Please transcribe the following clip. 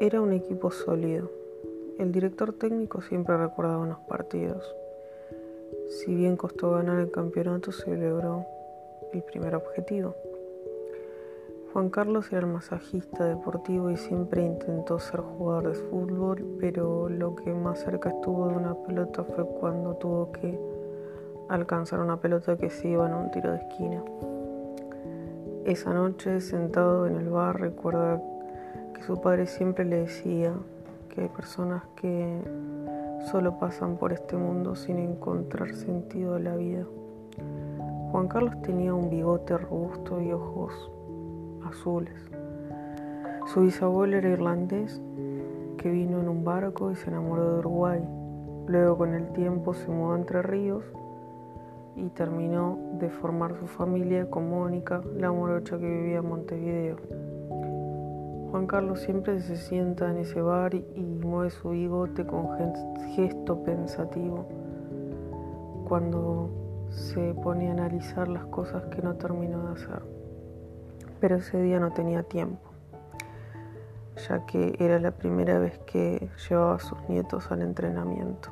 Era un equipo sólido. El director técnico siempre recordaba los partidos. Si bien costó ganar el campeonato, se logró el primer objetivo. Juan Carlos era el masajista deportivo y siempre intentó ser jugador de fútbol, pero lo que más cerca estuvo de una pelota fue cuando tuvo que alcanzar una pelota que se iba en un tiro de esquina. Esa noche, sentado en el bar, recuerda su padre siempre le decía que hay personas que solo pasan por este mundo sin encontrar sentido de la vida. Juan Carlos tenía un bigote robusto y ojos azules. Su bisabuelo era irlandés que vino en un barco y se enamoró de Uruguay. Luego con el tiempo se mudó a Entre Ríos y terminó de formar su familia con Mónica, la morocha que vivía en Montevideo. Juan Carlos siempre se sienta en ese bar y mueve su bigote con gesto pensativo cuando se pone a analizar las cosas que no terminó de hacer. Pero ese día no tenía tiempo, ya que era la primera vez que llevaba a sus nietos al entrenamiento.